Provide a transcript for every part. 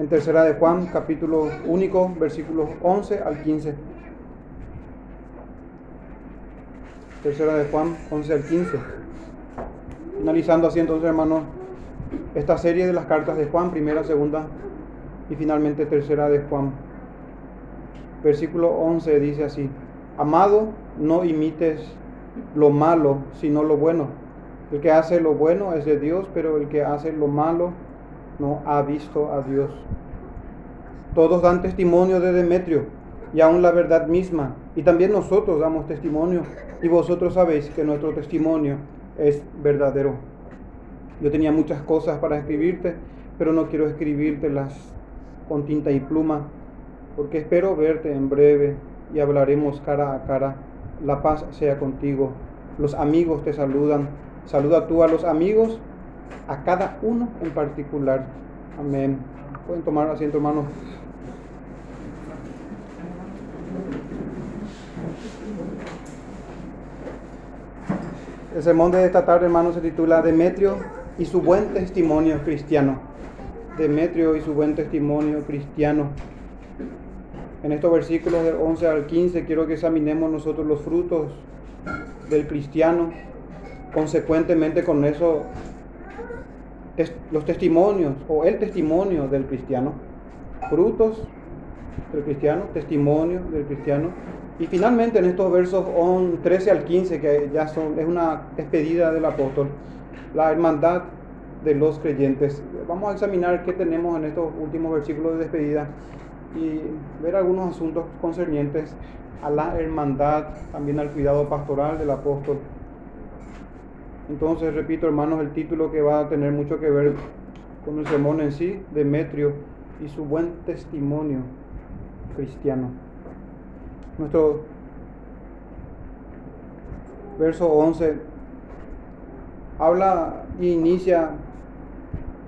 en tercera de Juan, capítulo único, versículos 11 al 15. Tercera de Juan, 11 al 15. Finalizando así entonces, hermanos, esta serie de las cartas de Juan, primera, segunda y finalmente tercera de Juan. Versículo 11 dice así, Amado, no imites lo malo, sino lo bueno. El que hace lo bueno es de Dios, pero el que hace lo malo no ha visto a Dios. Todos dan testimonio de Demetrio y aún la verdad misma. Y también nosotros damos testimonio y vosotros sabéis que nuestro testimonio es verdadero. Yo tenía muchas cosas para escribirte, pero no quiero escribírtelas con tinta y pluma, porque espero verte en breve y hablaremos cara a cara. La paz sea contigo. Los amigos te saludan. Saluda tú a los amigos, a cada uno en particular. Amén. Pueden tomar asiento, hermanos. El sermón de esta tarde, hermanos, se titula Demetrio y su buen testimonio cristiano. Demetrio y su buen testimonio cristiano. En estos versículos del 11 al 15 quiero que examinemos nosotros los frutos del cristiano. Consecuentemente con eso, los testimonios o el testimonio del cristiano. Frutos del cristiano, testimonio del cristiano. Y finalmente en estos versos 13 al 15, que ya son, es una despedida del apóstol, la hermandad de los creyentes. Vamos a examinar qué tenemos en estos últimos versículos de despedida y ver algunos asuntos concernientes a la hermandad, también al cuidado pastoral del apóstol. Entonces, repito, hermanos, el título que va a tener mucho que ver con el sermón en sí, Demetrio y su buen testimonio cristiano. Nuestro verso 11 habla y inicia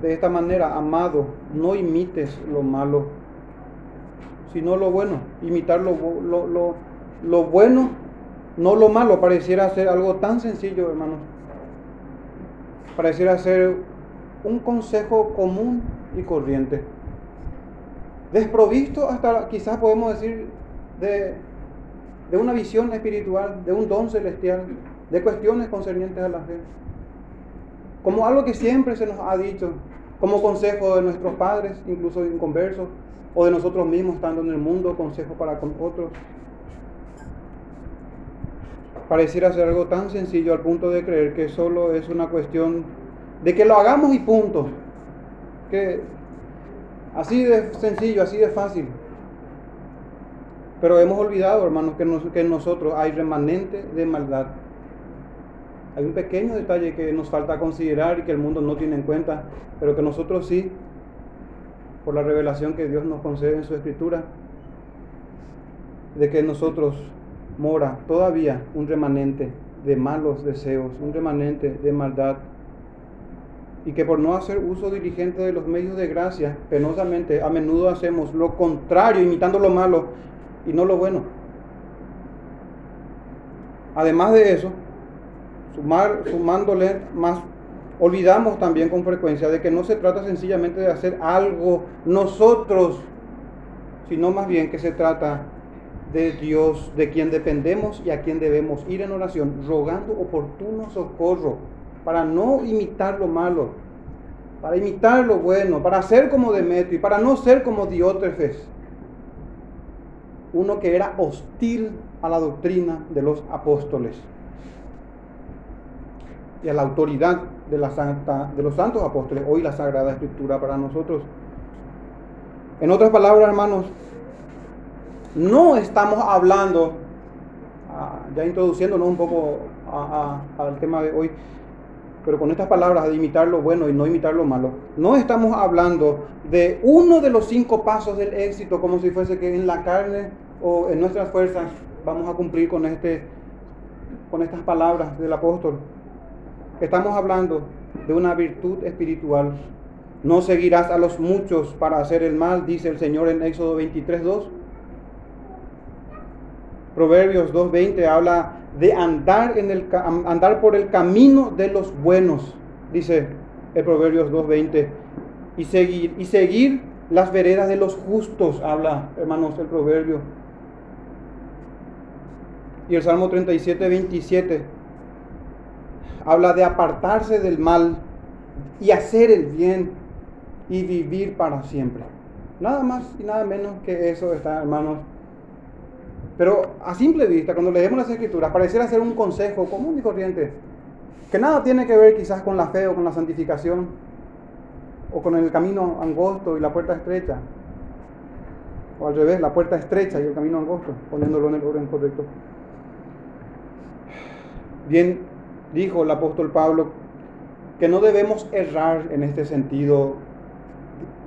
de esta manera, amado, no imites lo malo, sino lo bueno. Imitar lo, lo, lo, bueno, no lo malo. Pareciera ser algo tan sencillo, hermanos. Pareciera ser un consejo común y corriente. Desprovisto hasta quizás podemos decir de, de una visión espiritual, de un don celestial, de cuestiones concernientes a la fe. Como algo que siempre se nos ha dicho, como consejo de nuestros padres, incluso inconversos, o de nosotros mismos estando en el mundo, consejo para con otros. Pareciera ser algo tan sencillo al punto de creer que solo es una cuestión de que lo hagamos y punto. Que así de sencillo, así de fácil. Pero hemos olvidado, hermanos, que, que en nosotros hay remanente de maldad. Hay un pequeño detalle que nos falta considerar y que el mundo no tiene en cuenta, pero que nosotros sí por la revelación que Dios nos concede en su escritura, de que nosotros mora todavía un remanente de malos deseos, un remanente de maldad, y que por no hacer uso diligente de los medios de gracia, penosamente a menudo hacemos lo contrario, imitando lo malo y no lo bueno. Además de eso, sumar, sumándole más olvidamos también con frecuencia de que no se trata sencillamente de hacer algo nosotros, sino más bien que se trata de Dios, de quien dependemos y a quien debemos ir en oración, rogando oportuno socorro, para no imitar lo malo, para imitar lo bueno, para ser como Demetrio y para no ser como Diótrefes, uno que era hostil a la doctrina de los apóstoles y a la autoridad de, los santos apóstoles, hoy la Sagrada Escritura para nosotros. En otras palabras, hermanos, no estamos hablando, ah, ya introduciéndonos un poco al tema de hoy, pero con estas palabras de imitar lo bueno y no imitar lo malo, no estamos hablando de uno de los cinco pasos del éxito, como si fuese que en la carne o en nuestras fuerzas vamos a cumplir con, este, con estas palabras del apóstol. Estamos hablando de una virtud espiritual. No seguirás a los muchos para hacer el mal, dice el Señor en Éxodo 23.2. Proverbios 2.20 habla de andar, en el, por el camino de los buenos, dice el Proverbios 2.20. Y seguir, y seguir las veredas de los justos, habla, hermanos, el proverbio. Y el Salmo 37, 27 habla de apartarse del mal y hacer el bien y vivir para siempre. Nada más y nada menos que eso está, hermanos. Pero a simple vista, cuando leemos las escrituras, pareciera ser un consejo común y corriente, que nada tiene que ver quizás con la fe o con la santificación, o con el camino angosto y la puerta estrecha, o al revés, la puerta estrecha y el camino angosto, poniéndolo en el orden correcto. Bien dijo el apóstol Pablo que no debemos errar en este sentido,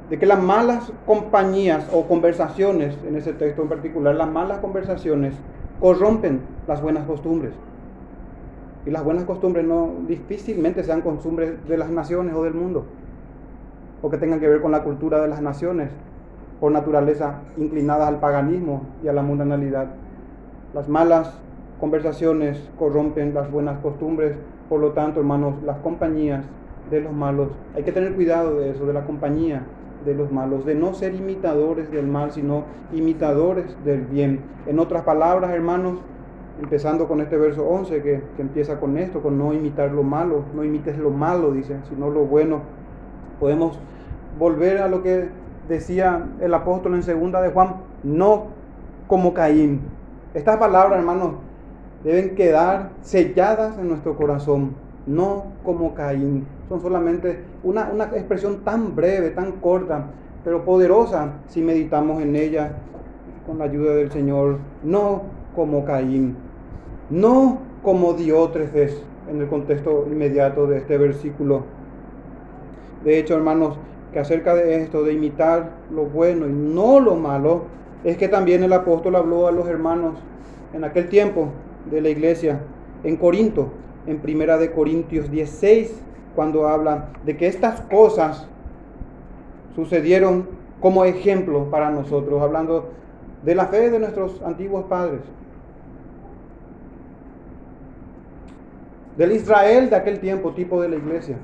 de que las malas compañías o conversaciones, en ese texto en particular, las malas conversaciones corrompen las buenas costumbres. Y las buenas costumbres no difícilmente sean costumbres de las naciones o del mundo, o que tengan que ver con la cultura de las naciones, por naturaleza inclinadas al paganismo y a la mundanalidad. Las malas conversaciones corrompen las buenas costumbres, por lo tanto, hermanos, las compañías de los malos, hay que tener cuidado de eso, de la compañía de los malos, de no ser imitadores del mal, sino imitadores del bien. En otras palabras, hermanos, empezando con este verso 11 que, que empieza con esto, con no imitar lo malo, no imites lo malo, dice, sino lo bueno. Podemos volver a lo que decía el apóstol en segunda de Juan, no como Caín. Estas palabras, hermanos, deben quedar selladas en nuestro corazón, no como Caín. Son solamente una, una expresión tan breve, tan corta, pero poderosa si meditamos en ella con la ayuda del Señor, no como Caín, no como Diótrefes en el contexto inmediato de este versículo. De hecho, hermanos, que acerca de esto, de imitar lo bueno y no lo malo, es que también el apóstol habló a los hermanos en aquel tiempo de la iglesia en Corinto, en Primera de Corintios 16, cuando habla de que estas cosas sucedieron como ejemplo para nosotros, hablando de la fe de nuestros antiguos padres, del Israel de aquel tiempo, tipo de la iglesia.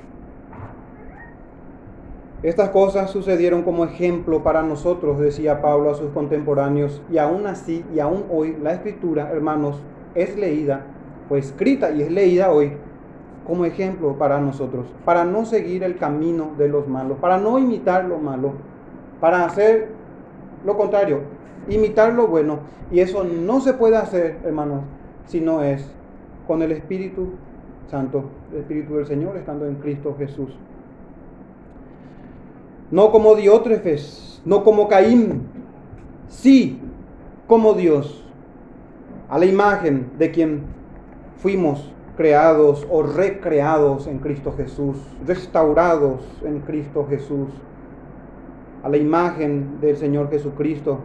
Estas cosas sucedieron como ejemplo para nosotros, decía Pablo a sus contemporáneos, y aún así, y aún hoy, la escritura, hermanos, es leída escrita y es leída hoy como ejemplo para nosotros, para no seguir el camino de los malos, para no imitar lo malo, para hacer lo contrario, imitar lo bueno. Y eso no se puede hacer, hermanos, si no es con el Espíritu Santo, el Espíritu del Señor estando en Cristo Jesús. No como Diótrefes, no como Caín, sí como Dios a la imagen de quien fuimos creados o recreados en Cristo Jesús, restaurados en Cristo Jesús, a la imagen del Señor Jesucristo.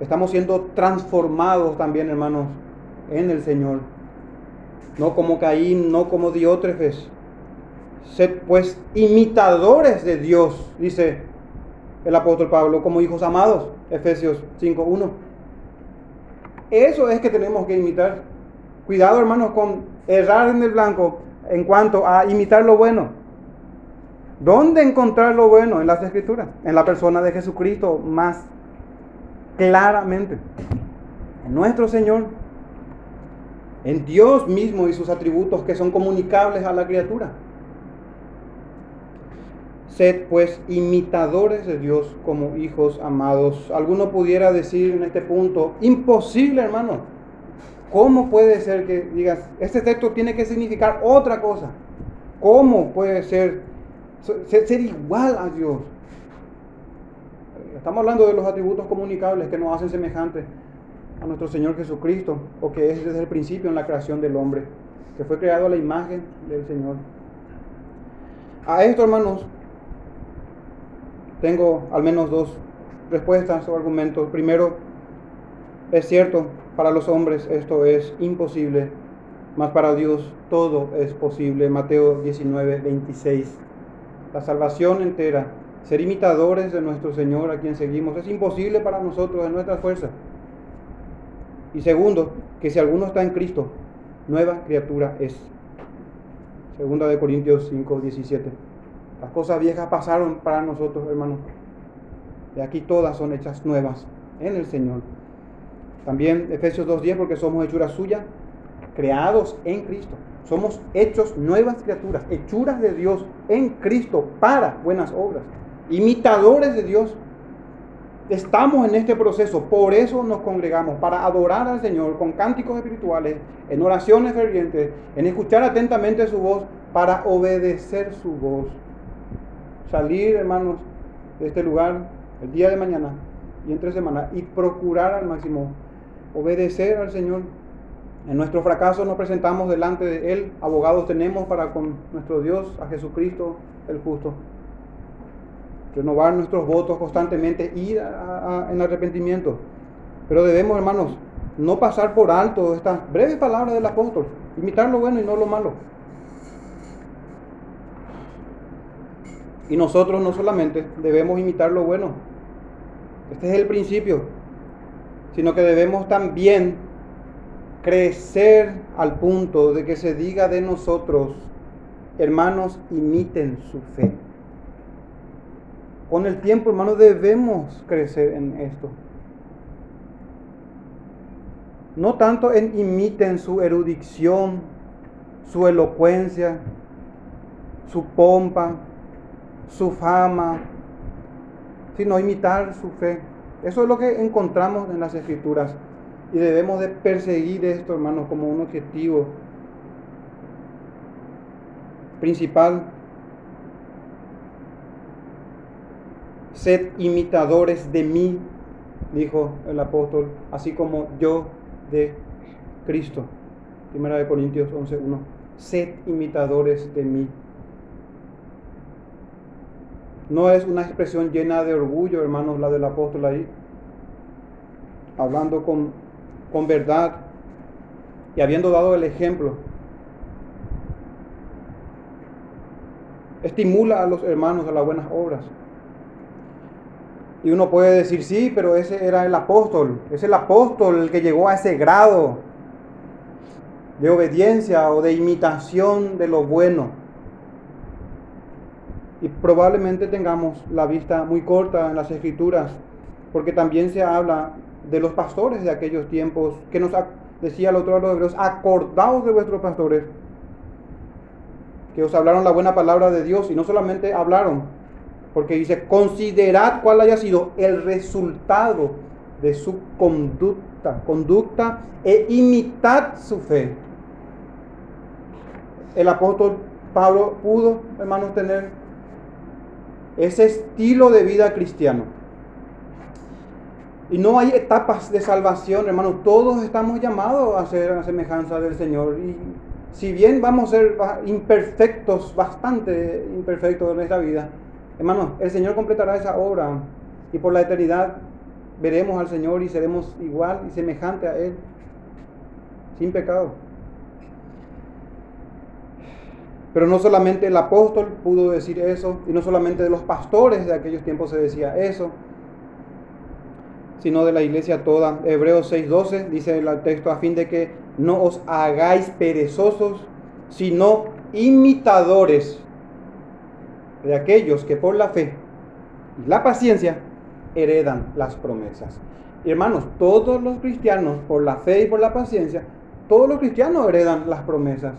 Estamos siendo transformados también, hermanos, en el Señor. No como Caín, no como Diótrefes. Sed pues imitadores de Dios, dice el apóstol Pablo, como hijos amados, Efesios 5.1. Eso es que tenemos que imitar. Cuidado, hermanos, con errar en el blanco en cuanto a imitar lo bueno. ¿Dónde encontrar lo bueno? En las escrituras, en la persona de Jesucristo más claramente. En nuestro Señor, en Dios mismo y sus atributos que son comunicables a la criatura. Sed pues imitadores de Dios como hijos amados. Alguno pudiera decir en este punto, imposible hermano. ¿Cómo puede ser que digas, este texto tiene que significar otra cosa? ¿Cómo puede ser ser, igual a Dios? Estamos hablando de los atributos comunicables que nos hacen semejantes a nuestro Señor Jesucristo, o que es desde el principio en la creación del hombre, que fue creado a la imagen del Señor. A esto, hermanos, tengo al menos dos respuestas o argumentos. Primero, es cierto, para los hombres esto es imposible, mas para Dios todo es posible. Mateo 19, 26. La salvación entera, ser imitadores de nuestro Señor a quien seguimos, es imposible para nosotros en nuestra fuerza. Y segundo, que si alguno está en Cristo, nueva criatura es. Segunda de Corintios 5, 17. Las cosas viejas pasaron para nosotros, hermanos. De aquí todas son hechas nuevas en el Señor. También Efesios 2.10, porque somos hechura suya, creados en Cristo. Somos hechos nuevas criaturas, hechuras de Dios en Cristo para buenas obras, imitadores de Dios. Estamos en este proceso, por eso nos congregamos, para adorar al Señor con cánticos espirituales, en oraciones fervientes, en escuchar atentamente su voz, para obedecer su voz. Salir, hermanos, de este lugar el día de mañana y entre semana y procurar al máximo obedecer al Señor. En nuestro fracaso nos presentamos delante de Él, abogados tenemos para con nuestro Dios, a Jesucristo el justo. Renovar nuestros votos constantemente, ir en arrepentimiento. Pero debemos, hermanos, no pasar por alto estas breves palabras del apóstol, imitar lo bueno y no lo malo. Y nosotros no solamente debemos imitar lo bueno, este es el principio, sino que debemos también crecer al punto de que se diga de nosotros, hermanos, imiten su fe. Con el tiempo, hermanos, debemos crecer en esto. No tanto en imiten su erudición, su elocuencia, su pompa, su fama, sino imitar su fe. Eso es lo que encontramos en las escrituras y debemos de perseguir esto, hermanos, como un objetivo principal. Sed imitadores de mí, dijo el apóstol, así como yo de Cristo. Primera de Corintios 11.1. Sed imitadores de mí. No es una expresión llena de orgullo, hermanos, la del apóstol ahí. Hablando con, con verdad y habiendo dado el ejemplo. Estimula a los hermanos a las buenas obras. Y uno puede decir, sí, pero ese era el apóstol. Es el apóstol el que llegó a ese grado de obediencia o de imitación de lo bueno y probablemente tengamos la vista muy corta en las escrituras, porque también se habla de los pastores de aquellos tiempos, que nos decía el otro de los hebreos, acordaos de vuestros pastores, que os hablaron la buena palabra de Dios y no solamente hablaron, porque dice, considerad cuál haya sido el resultado de su conducta, conducta e imitad su fe. El apóstol Pablo pudo, hermanos, tener ese estilo de vida cristiano. Y no hay etapas de salvación, hermano. Todos estamos llamados a ser a semejanza del Señor. Y si bien vamos a ser imperfectos, bastante imperfectos en esta vida, hermano, el Señor completará esa obra. Y por la eternidad veremos al Señor y seremos igual y semejante a Él, sin pecado. Pero no solamente el apóstol pudo decir eso, y no solamente de los pastores de aquellos tiempos se decía eso, sino de la iglesia toda. Hebreos 6:12 dice el texto, a fin de que no os hagáis perezosos, sino imitadores de aquellos que por la fe y la paciencia heredan las promesas. hermanos, todos los cristianos, por la fe y por la paciencia, todos los cristianos heredan las promesas.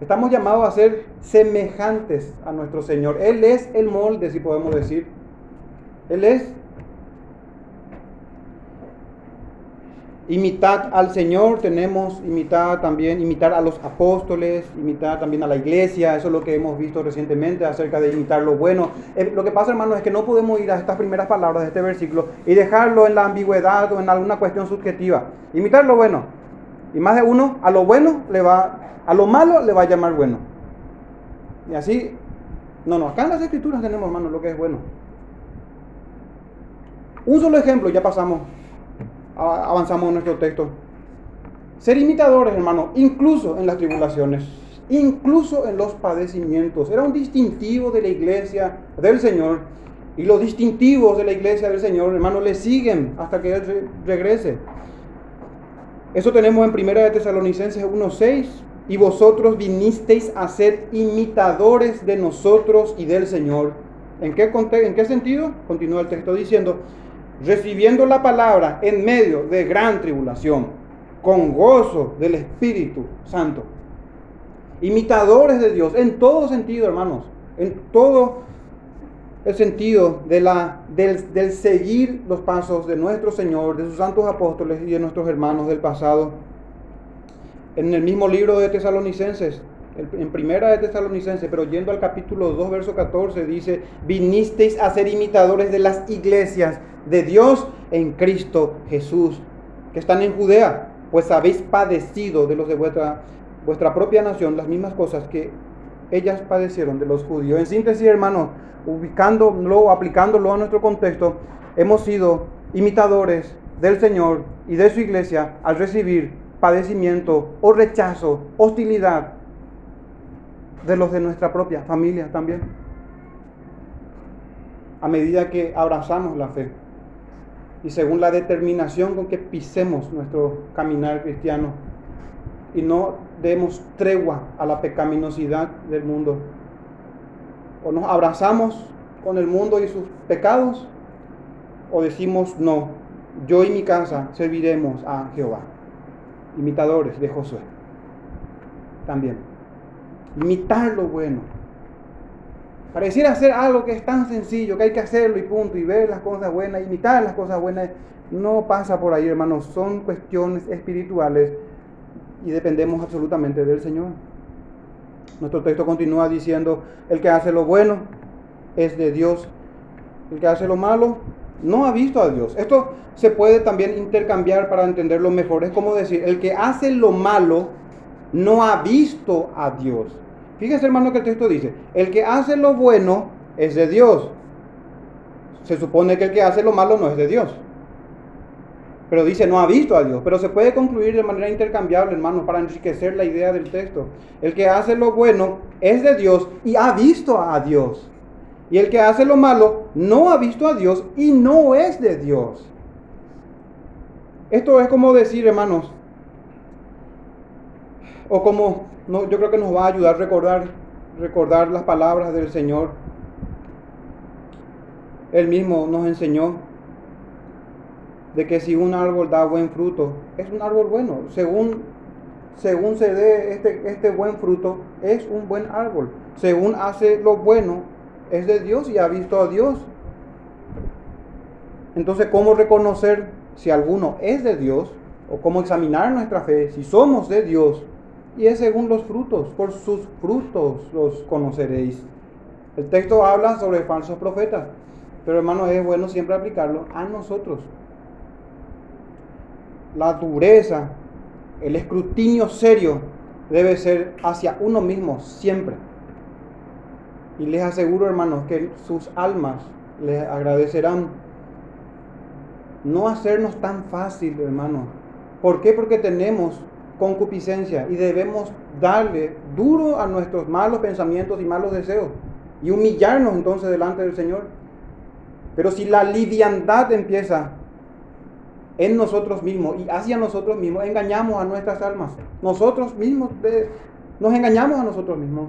Estamos llamados a ser semejantes a nuestro Señor. Él es el molde, si podemos decir. Él es. Imitar al Señor, tenemos imitar también, imitar a los apóstoles, imitar también a la iglesia, eso es lo que hemos visto recientemente acerca de imitar lo bueno. Eh, lo que pasa, hermanos, es que no podemos ir a estas primeras palabras de este versículo y dejarlo en la ambigüedad o en alguna cuestión subjetiva. Imitar lo bueno. Y más de uno, a lo bueno le va a lo malo le va a llamar bueno. Y así, no, no, acá en las escrituras tenemos, hermano, lo que es bueno. Un solo ejemplo, ya pasamos, avanzamos en nuestro texto. Ser imitadores, hermano, incluso en las tribulaciones, incluso en los padecimientos. Era un distintivo de la iglesia del Señor. Y los distintivos de la iglesia del Señor, hermano, le siguen hasta que Él regrese. Eso tenemos en 1 de Tesalonicenses 1.6 y vosotros vinisteis a ser imitadores de nosotros y del Señor. ¿En qué, ¿En qué sentido? Continúa el texto diciendo, recibiendo la palabra en medio de gran tribulación, con gozo del Espíritu Santo. Imitadores de Dios, en todo sentido, hermanos, en todo el sentido de la, del, del seguir los pasos de nuestro Señor, de sus santos apóstoles y de nuestros hermanos del pasado. En el mismo libro de Tesalonicenses, en primera de Tesalonicenses, pero yendo al capítulo 2, verso 14, dice, vinisteis a ser imitadores de las iglesias de Dios en Cristo Jesús, que están en Judea, pues habéis padecido de los de vuestra, vuestra propia nación las mismas cosas que ellas padecieron de los judíos. En síntesis, hermanos, ubicándolo, aplicándolo a nuestro contexto, hemos sido imitadores del Señor y de su iglesia al recibir padecimiento o rechazo, hostilidad de los de nuestra propia familia también. A medida que abrazamos la fe y según la determinación con que pisemos nuestro caminar cristiano y no demos tregua a la pecaminosidad del mundo. O nos abrazamos con el mundo y sus pecados o decimos no, yo y mi casa serviremos a Jehová. Imitadores de Josué. También. Imitar lo bueno. Pareciera ser algo que es tan sencillo, que hay que hacerlo y punto, y ver las cosas buenas, imitar las cosas buenas. No pasa por ahí, hermanos. Son cuestiones espirituales y dependemos absolutamente del Señor. Nuestro texto continúa diciendo, el que hace lo bueno es de Dios, el que hace lo malo no ha visto a Dios. Esto se puede también intercambiar para entenderlo mejor. Es como decir, el que hace lo malo no ha visto a Dios. Fíjese hermano que el texto dice, el que hace lo bueno es de Dios. Se supone que el que hace lo malo no es de Dios. Pero dice, no ha visto a Dios. Pero se puede concluir de manera intercambiable, hermano, para enriquecer la idea del texto. El que hace lo bueno es de Dios y ha visto a Dios. Y el que hace lo malo no ha visto a Dios y no es de Dios. Esto es como decir, hermanos, o como no, yo creo que nos va a ayudar a recordar, recordar las palabras del Señor. Él mismo nos enseñó de que si un árbol da buen fruto, es un árbol bueno. Según, según se dé este, este buen fruto, es un buen árbol. Según hace lo bueno, es de Dios y ha visto a Dios. Entonces, ¿cómo reconocer si alguno es de Dios? ¿O cómo examinar nuestra fe si somos de Dios? Y es según los frutos, por sus frutos los conoceréis. El texto habla sobre falsos profetas, pero hermanos, es bueno siempre aplicarlo a nosotros. La dureza, el escrutinio serio debe ser hacia uno mismo siempre. Y les aseguro, hermanos, que sus almas les agradecerán no hacernos tan fácil, hermanos. ¿Por qué? Porque tenemos concupiscencia y debemos darle duro a nuestros malos pensamientos y malos deseos y humillarnos entonces delante del Señor. Pero si la liviandad empieza en nosotros mismos y hacia nosotros mismos, engañamos a nuestras almas. Nosotros mismos nos engañamos a nosotros mismos.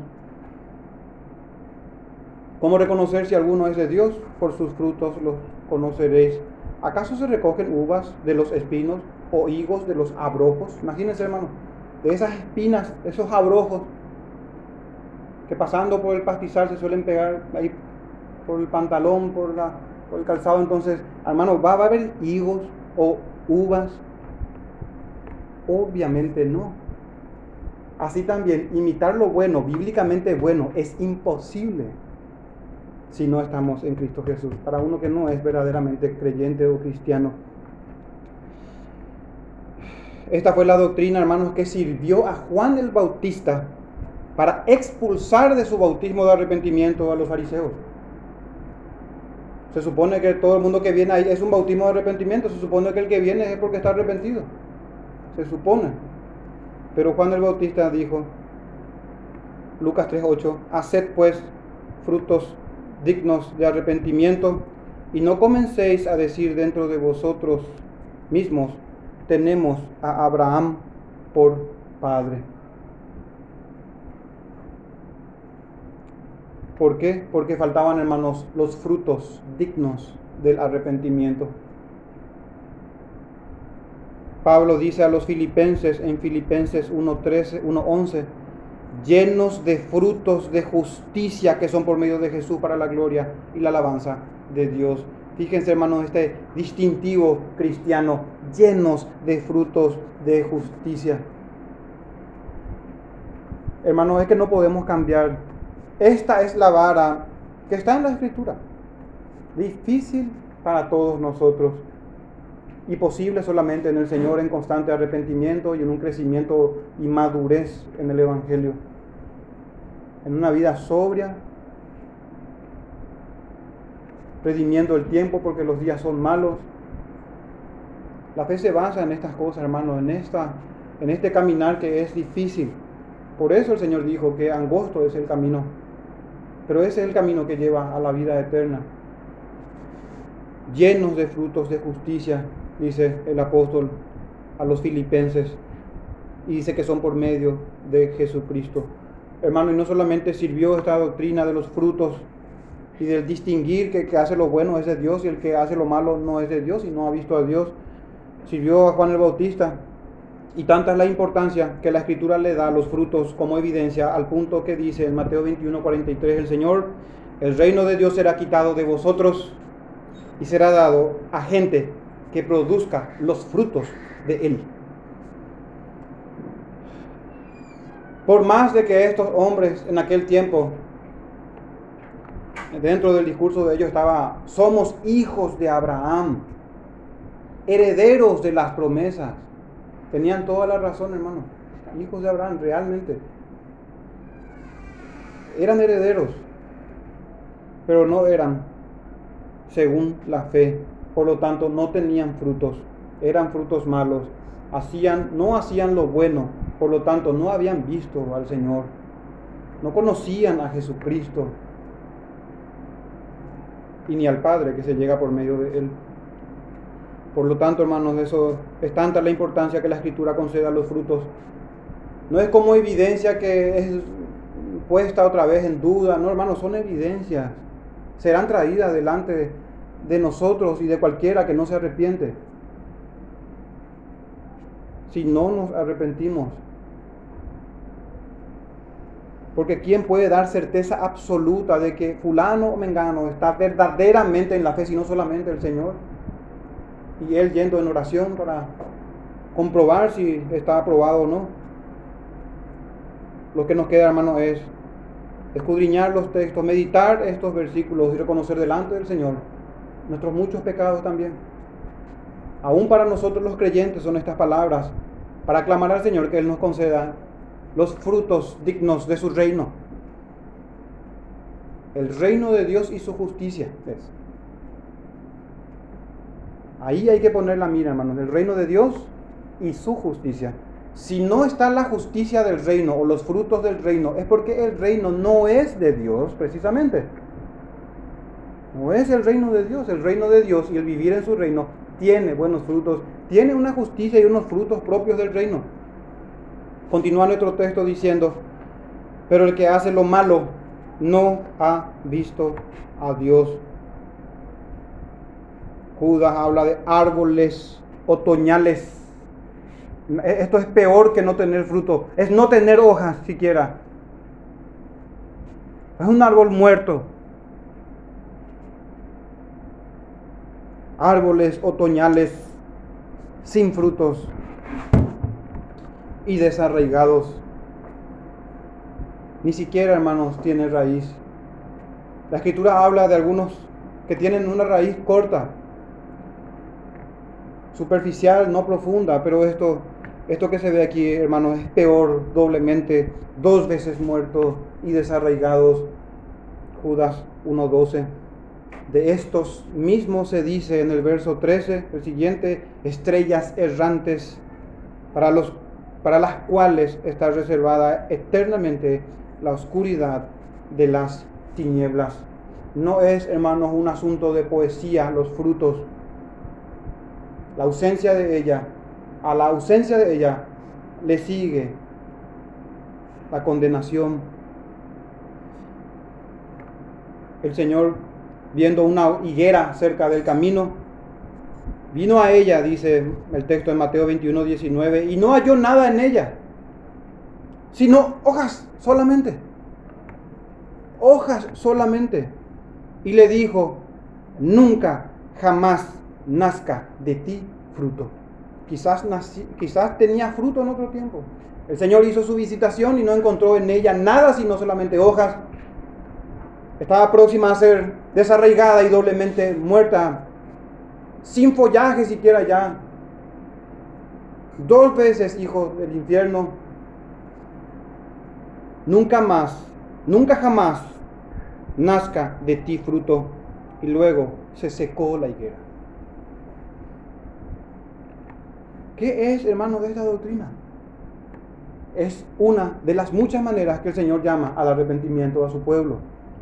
¿Cómo reconocer si alguno es de Dios? Por sus frutos los conoceréis. ¿Acaso se recogen uvas de los espinos o higos de los abrojos? Imagínense, hermano, de esas espinas, esos abrojos que pasando por el pastizal se suelen pegar ahí por el pantalón, por, la, por el calzado. Entonces, hermano, ¿va, ¿va a haber higos o uvas? Obviamente no. Así también, imitar lo bueno, bíblicamente bueno, es imposible si no estamos en Cristo Jesús, para uno que no es verdaderamente creyente o cristiano. Esta fue la doctrina, hermanos, que sirvió a Juan el Bautista para expulsar de su bautismo de arrepentimiento a los fariseos. Se supone que todo el mundo que viene ahí es un bautismo de arrepentimiento, se supone que el que viene es porque está arrepentido. Se supone. Pero Juan el Bautista dijo, Lucas 3.8, haced pues frutos dignos de arrepentimiento, y no comencéis a decir dentro de vosotros mismos, tenemos a Abraham por Padre. ¿Por qué? Porque faltaban, hermanos, los frutos dignos del arrepentimiento. Pablo dice a los filipenses en Filipenses 1.13, 1.11, llenos de frutos de justicia que son por medio de Jesús para la gloria y la alabanza de Dios. Fíjense, hermanos, este distintivo cristiano, llenos de frutos de justicia. Hermanos, es que no podemos cambiar. Esta es la vara que está en la escritura. Difícil para todos nosotros y posible solamente en el Señor en constante arrepentimiento y en un crecimiento y madurez en el Evangelio. En una vida sobria, redimiendo el tiempo porque los días son malos. La fe se basa en estas cosas, hermanos, en, esta, en este caminar que es difícil. Por eso el Señor dijo que angosto es el camino, pero ese es el camino que lleva a la vida eterna. Llenos de frutos de justicia, dice el apóstol a los filipenses, y dice que son por medio de Jesucristo. Hermano, y no solamente sirvió esta doctrina de los frutos y del distinguir que el que hace lo bueno es de Dios y el que hace lo malo no es de Dios y no ha visto a Dios. Sirvió a Juan el Bautista. Y tanta es la importancia que la escritura le da a los frutos como evidencia al punto que dice en Mateo 21, 43, el Señor, el reino de Dios será quitado de vosotros y será dado a gente que produzca los frutos de él. Por más de que estos hombres en aquel tiempo, dentro del discurso de ellos estaba, somos hijos de Abraham, herederos de las promesas. Tenían toda la razón, hermano. Hijos de Abraham, realmente. Eran herederos, pero no eran según la fe por lo tanto no tenían frutos, eran frutos malos, hacían, no hacían lo bueno, por lo tanto no habían visto al Señor, no conocían a Jesucristo y ni al Padre que se llega por medio de Él. Por lo tanto, hermanos, eso es tanta la importancia que la Escritura conceda a los frutos. No es como evidencia que es puesta otra vez en duda, no, hermanos, son evidencias. Serán traídas delante de de nosotros y de cualquiera que no se arrepiente. Si no nos arrepentimos. Porque ¿quién puede dar certeza absoluta de que fulano o mengano está verdaderamente en la fe, sino solamente el Señor? Y él yendo en oración para comprobar si está aprobado o no. Lo que nos queda, hermano, es escudriñar los textos, meditar estos versículos y reconocer delante del Señor nuestros muchos pecados también. Aún para nosotros los creyentes son estas palabras para clamar al Señor que Él nos conceda los frutos dignos de su reino. El reino de Dios y su justicia. Ahí hay que poner la mira, hermanos, el reino de Dios y su justicia. Si no está la justicia del reino o los frutos del reino, es porque el reino no es de Dios, precisamente. No es el reino de Dios. El reino de Dios y el vivir en su reino tiene buenos frutos, tiene una justicia y unos frutos propios del reino. Continúa nuestro texto diciendo, pero el que hace lo malo no ha visto a Dios. Judas habla de árboles otoñales. Esto es peor que no tener fruto, es no tener hojas siquiera. Es un árbol muerto. árboles otoñales sin frutos y desarraigados. Ni siquiera, hermanos, tiene raíz. La escritura habla de algunos que tienen una raíz corta, superficial, no profunda, pero esto, esto que se ve aquí, hermanos, es peor, doblemente, dos veces muertos y desarraigados. Judas 1.12. De estos mismos se dice en el verso 13, el siguiente, estrellas errantes para, los, para las cuales está reservada eternamente la oscuridad de las tinieblas. No es, hermanos, un asunto de poesía, los frutos. La ausencia de ella, a la ausencia de ella le sigue la condenación el Señor, viendo una higuera cerca del camino, vino a ella, dice el texto en Mateo 21, 19, y no halló nada en ella, sino hojas solamente. Hojas solamente. Y le dijo, nunca, jamás nazca de ti fruto. Quizás, quizás tenía fruto en otro tiempo. El Señor hizo su visitación y no encontró en ella nada sino solamente hojas. Estaba próxima a ser desarraigada y doblemente muerta, sin follaje siquiera ya. Dos veces, hijo del infierno, nunca más, nunca jamás nazca de ti fruto. Y luego se secó la higuera. ¿Qué es, hermano, de esta doctrina? Es una de las muchas maneras que el Señor llama al arrepentimiento a su pueblo.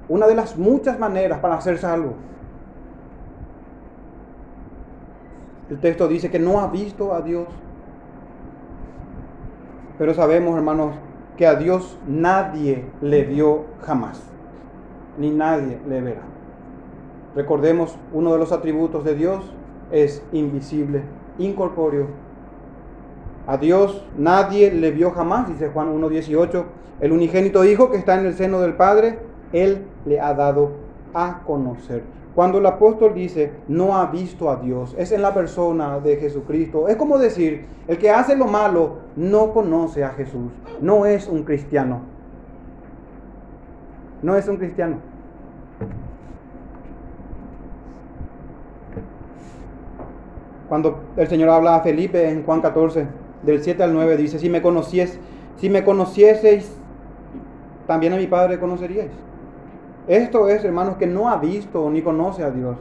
Una de las muchas maneras para hacer salvo. El texto dice que no ha visto a Dios. Pero sabemos, hermanos, que a Dios nadie le vio jamás. Ni nadie le verá. Recordemos, uno de los atributos de Dios es invisible, incorpóreo. A Dios nadie le vio jamás, dice Juan 1.18. El unigénito Hijo que está en el seno del Padre, Él le ha dado a conocer. Cuando el apóstol dice no ha visto a Dios, es en la persona de Jesucristo. Es como decir, el que hace lo malo no conoce a Jesús, no es un cristiano. No es un cristiano. Cuando el Señor habla a Felipe en Juan 14, del 7 al 9, dice, si me conocies, si me conocieseis, también a mi Padre conoceríais. Esto es, hermanos, que no ha visto ni conoce a Dios.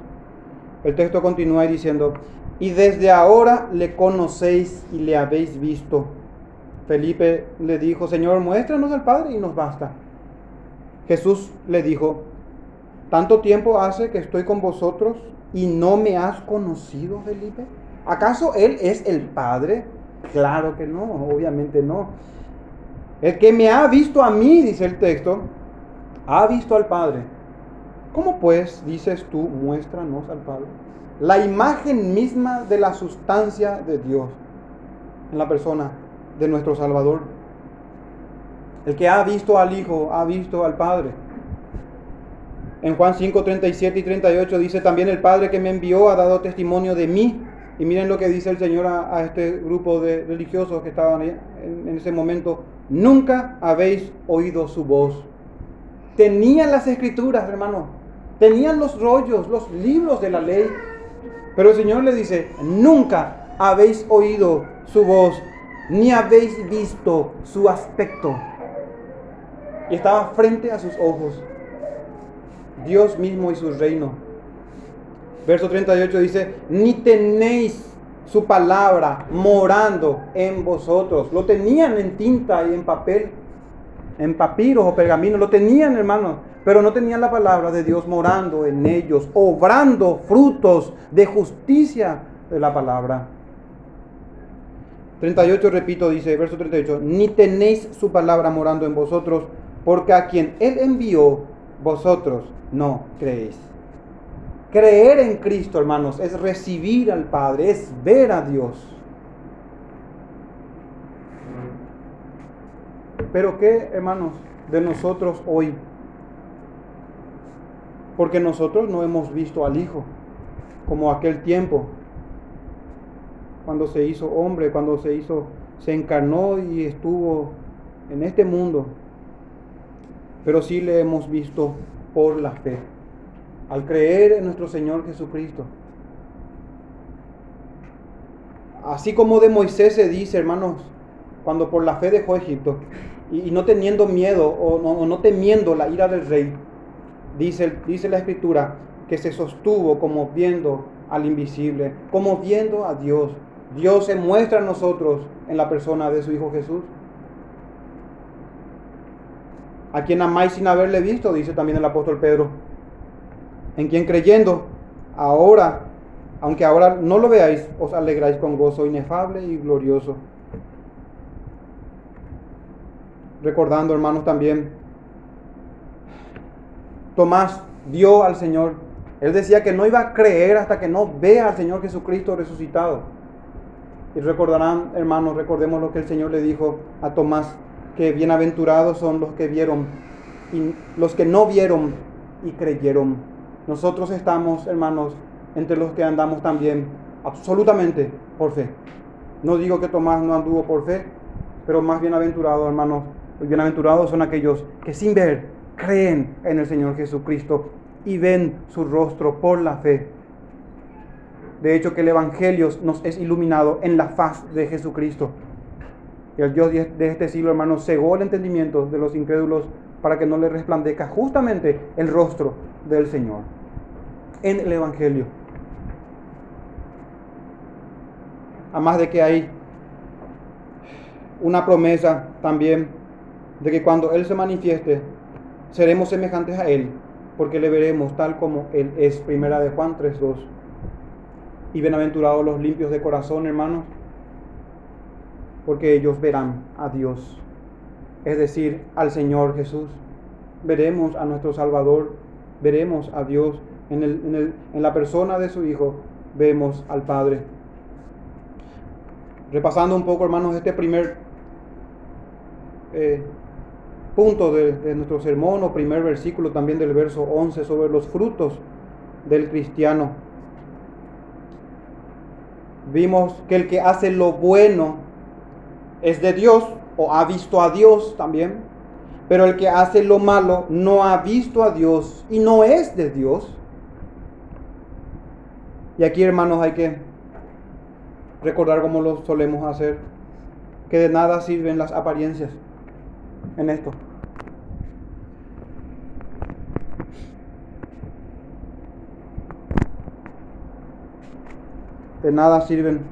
El texto continúa diciendo, y desde ahora le conocéis y le habéis visto. Felipe le dijo, Señor, muéstranos al Padre y nos basta. Jesús le dijo, ¿tanto tiempo hace que estoy con vosotros y no me has conocido, Felipe? ¿Acaso Él es el Padre? Claro que no, obviamente no. El que me ha visto a mí, dice el texto, ha visto al Padre. ¿Cómo pues dices tú, muéstranos al Padre? La imagen misma de la sustancia de Dios en la persona de nuestro Salvador. El que ha visto al Hijo, ha visto al Padre. En Juan 5, 37 y 38 dice también el Padre que me envió ha dado testimonio de mí. Y miren lo que dice el Señor a, este grupo de religiosos que estaban en, en ese momento. Nunca habéis oído su voz. Tenían las escrituras, hermano. Tenían los rollos, los libros de la ley. Pero el Señor le dice, nunca habéis oído su voz, ni habéis visto su aspecto. Y estaba frente a sus ojos. Dios mismo y su reino. Verso 38 dice, ni tenéis su palabra morando en vosotros. Lo tenían en tinta y en papel, en papiros o pergaminos, lo tenían hermanos, pero no tenían la palabra de Dios morando en ellos, obrando frutos de justicia de la palabra. 38, repito, dice, verso 38, ni tenéis su palabra morando en vosotros, porque a quien Él envió, vosotros no creéis. Creer en Cristo, hermanos, es recibir al Padre, es ver a Dios. Pero ¿qué, hermanos, de nosotros hoy? Porque nosotros no hemos visto al Hijo como aquel tiempo, cuando se hizo hombre, cuando se hizo, se encarnó y estuvo en este mundo. Pero sí le hemos visto por la fe, al creer en nuestro Señor Jesucristo. Así como de Moisés se dice, hermanos, cuando por la fe dejó Egipto y, no teniendo miedo o no, temiendo la ira del rey, dice, dice la escritura que se sostuvo como viendo al invisible, como viendo a Dios. Dios se muestra a nosotros en la persona de su Hijo Jesús a quien amáis sin haberle visto, dice también el apóstol Pedro, en quien creyendo, ahora, aunque ahora no lo veáis, os alegráis con gozo inefable y glorioso. Recordando, hermanos, también, Tomás vio al Señor. Él decía que no iba a creer hasta que no vea al Señor Jesucristo resucitado. Y recordarán, hermanos, recordemos lo que el Señor le dijo a Tomás, que bienaventurados son los que vieron y los que no vieron y creyeron. Nosotros estamos, hermanos, entre los que andamos también absolutamente por fe. No digo que Tomás no anduvo por fe, pero más bienaventurados, hermanos, bienaventurados son aquellos que sin ver creen en el Señor Jesucristo y ven su rostro por la fe. De hecho, que el Evangelio nos es iluminado en la faz de Jesucristo. Y el Dios de este siglo, hermanos, cegó el entendimiento de los incrédulos para que no le resplandezca justamente el rostro del Señor en el Evangelio. Además de que hay una promesa también de que cuando Él se manifieste, seremos semejantes a Él, porque le veremos tal como Él es. Primera de Juan 3.2. Y bienaventurados los limpios de corazón, hermanos, porque ellos verán a Dios, es decir, al Señor Jesús. Veremos a nuestro Salvador, veremos a Dios en, la persona de su Hijo, vemos al Padre. Repasando un poco, hermanos, este primer eh, punto de, nuestro sermón o primer versículo también del verso 11 sobre los frutos del cristiano. Vimos que el que hace lo bueno es de Dios o ha visto a Dios también, pero el que hace lo malo no ha visto a Dios y no es de Dios. Y aquí, hermanos, hay que recordar como lo solemos hacer, que de nada sirven las apariencias en esto. De nada sirven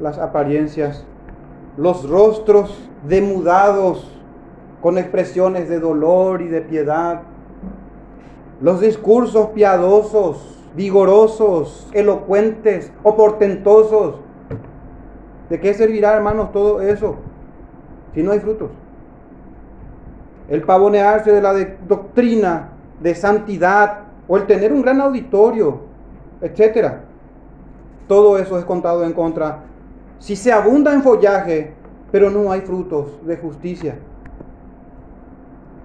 las apariencias, los rostros demudados con expresiones de dolor y de piedad, los discursos piadosos, vigorosos, elocuentes o portentosos. ¿De qué servirá, hermanos, todo eso si no hay frutos? El pavonearse de la doctrina de santidad o el tener un gran auditorio, etcétera todo eso es contado en contra. Si se abunda en follaje, pero no hay frutos de justicia.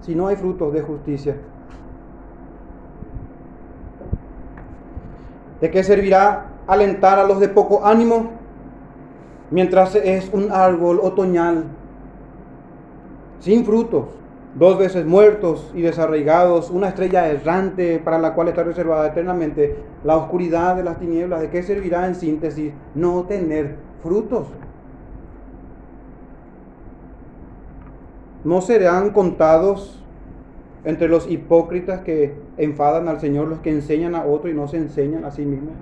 Si no hay frutos de justicia. ¿De qué servirá alentar a los de poco ánimo mientras es un árbol otoñal sin frutos? dos veces muertos y desarraigados, una estrella errante para la cual está reservada eternamente la oscuridad de las tinieblas. ¿De qué servirá en síntesis no tener frutos? ¿No serán contados entre los hipócritas que enfadan al Señor los que enseñan a otro y no se enseñan a sí mismos?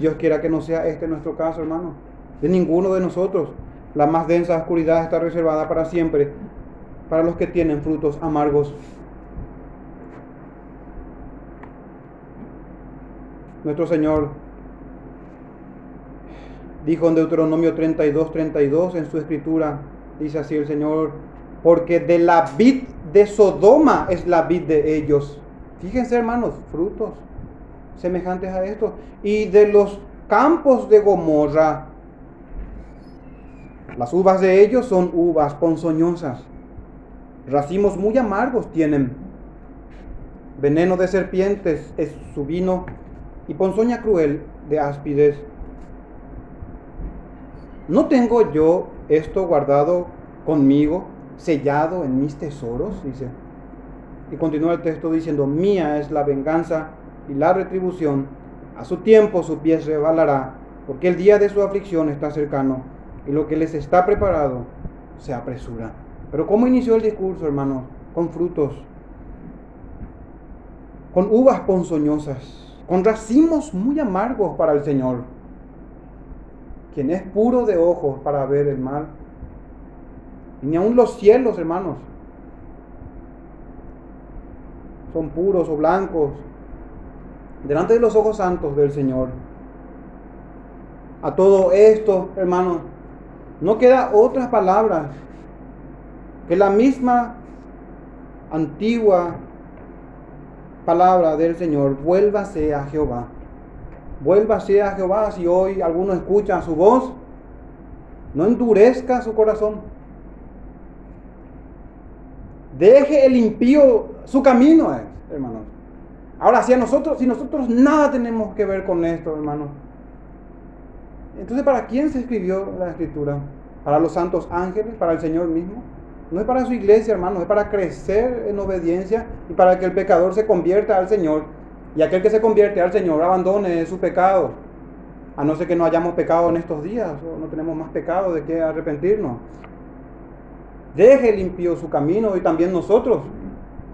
Dios quiera que no sea este nuestro caso, hermano. De ninguno de nosotros. La más densa oscuridad está reservada para siempre para los que tienen frutos amargos. Nuestro Señor dijo en Deuteronomio 32, 32 en su escritura, dice así el Señor, porque de la vid de Sodoma es la vid de ellos. Fíjense hermanos, frutos semejantes a estos. Y de los campos de Gomorra, las uvas de ellos son uvas ponzoñosas. Racimos muy amargos tienen. Veneno de serpientes es su vino y ponzoña cruel de áspides. ¿No tengo yo esto guardado conmigo, sellado en mis tesoros? Dice. Y continúa el texto diciendo, mía es la venganza y la retribución. A su tiempo su pie rebalará, porque el día de su aflicción está cercano y lo que les está preparado se apresura. Pero ¿cómo inició el discurso, hermano? Con frutos, con uvas ponzoñosas, con racimos muy amargos para el Señor, quien es puro de ojos para ver el mal. Y ni aun los cielos, hermanos, son puros o blancos delante de los ojos santos del Señor. A todo esto, hermanos, no queda otras palabras que la misma antigua palabra del Señor, vuélvase a Jehová. Vuélvase a Jehová si hoy alguno escucha su voz, no endurezca su corazón. Deje el impío su camino, eh, hermanos. Ahora, si a nosotros, si nosotros nada tenemos que ver con esto, hermanos. Entonces, ¿para quién se escribió la escritura? ¿Para los santos ángeles? ¿Para el Señor mismo? No es para su iglesia, hermanos, es para crecer en obediencia y para que el pecador se convierta al Señor. Y aquel que se convierte al Señor abandone su pecado. A no ser que no hayamos pecado en estos días o no tenemos más pecado de que arrepentirnos. Deje limpio su camino y también nosotros.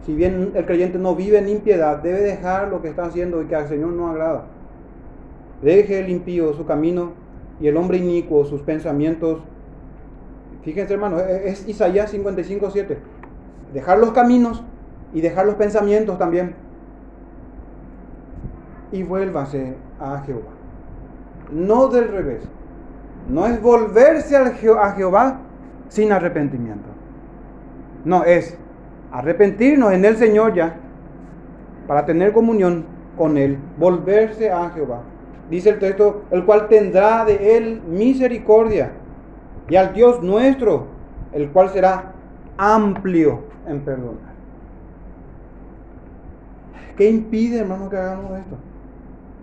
Si bien el creyente no vive en impiedad, debe dejar lo que está haciendo y que al Señor no agrada. Deje limpio su camino y el hombre inicuo sus pensamientos. Fíjense, hermano, e-, es Isaías 55, 7. Dejar los caminos y dejar los pensamientos también. Y vuélvase a Jehová. No del revés. No es volverse a Jehová sin arrepentimiento. No, es arrepentirnos en el Señor ya para tener comunión con Él, volverse a Jehová. Dice el texto, el cual tendrá de Él misericordia y al Dios nuestro, el cual será amplio en perdonar. ¿Qué impide, hermano, que hagamos esto?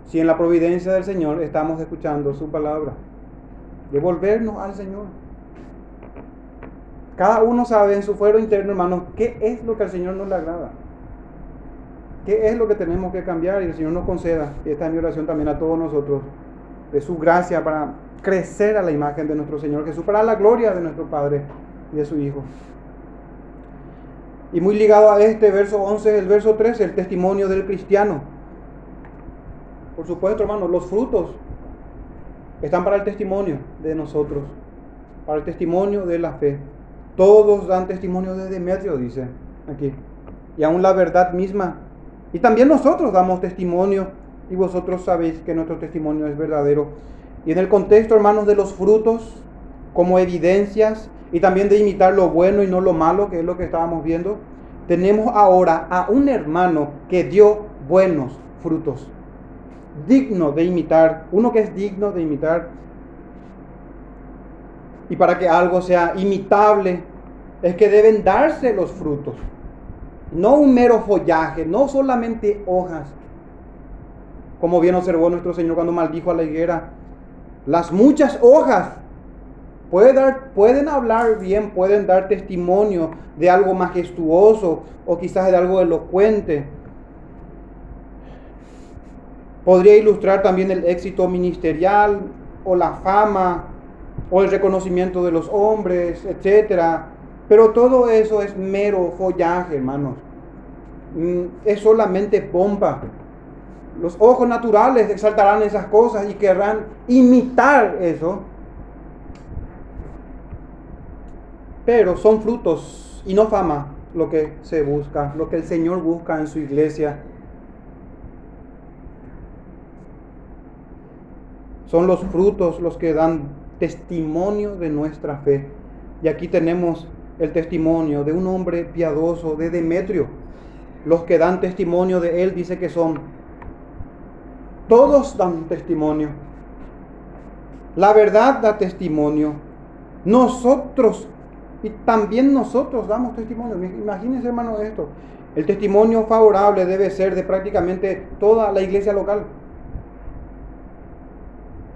Si en la providencia del Señor estamos escuchando su palabra, devolvernos al Señor. Cada uno sabe en su fuero interno, hermano, qué es lo que al Señor no le agrada. ¿Qué es lo que tenemos que cambiar? Y el Señor nos conceda, y esta es mi oración también a todos nosotros, de su gracia para crecer a la imagen de nuestro Señor Jesús, para la gloria de nuestro Padre y de su Hijo. Y muy ligado a este verso 11, el verso 13, el testimonio del cristiano. Por supuesto, hermano, los frutos están para el testimonio de nosotros, para el testimonio de la fe. Todos dan testimonio de Demetrio, dice aquí. Y aún la verdad misma. Y también nosotros damos testimonio y vosotros sabéis que nuestro testimonio es verdadero. Y en el contexto, hermanos, de los frutos como evidencias y también de imitar lo bueno y no lo malo, que es lo que estábamos viendo, tenemos ahora a un hermano que dio buenos frutos, digno de imitar, uno que es digno de imitar y para que algo sea imitable, es que deben darse los frutos. No un mero follaje, no solamente hojas. Como bien observó nuestro Señor cuando maldijo a la higuera. Las muchas hojas pueden, hablar bien, pueden dar testimonio de algo majestuoso o quizás de algo elocuente. Podría ilustrar también el éxito ministerial o la fama o el reconocimiento de los hombres, etcétera. Pero todo eso es mero follaje, hermanos. Mm, es solamente pompa. Los ojos naturales exaltarán esas cosas y querrán imitar eso. Pero son frutos y no fama lo que se busca, lo que el Señor busca en su iglesia. Son los frutos los que dan testimonio de nuestra fe. Y aquí tenemos el testimonio de un hombre piadoso, de Demetrio. Los que dan testimonio de él dice que son, todos dan testimonio. La verdad da testimonio. Nosotros, y también nosotros damos testimonio. Imagínense, hermano, esto. El testimonio favorable debe ser de prácticamente toda la iglesia local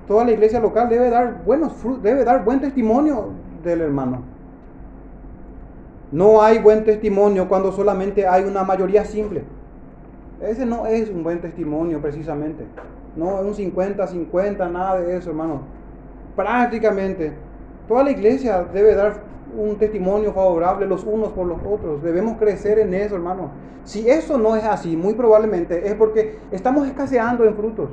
toda la iglesia local debe dar buenos debe dar buen testimonio del hermano. No hay buen testimonio cuando solamente hay una mayoría simple. Ese no es un buen testimonio precisamente. No es un 50-50, nada de eso, hermano. Prácticamente toda la iglesia debe dar un testimonio favorable los unos por los otros. Debemos crecer en eso, hermano. Si eso no es así, muy probablemente es porque estamos escaseando en frutos.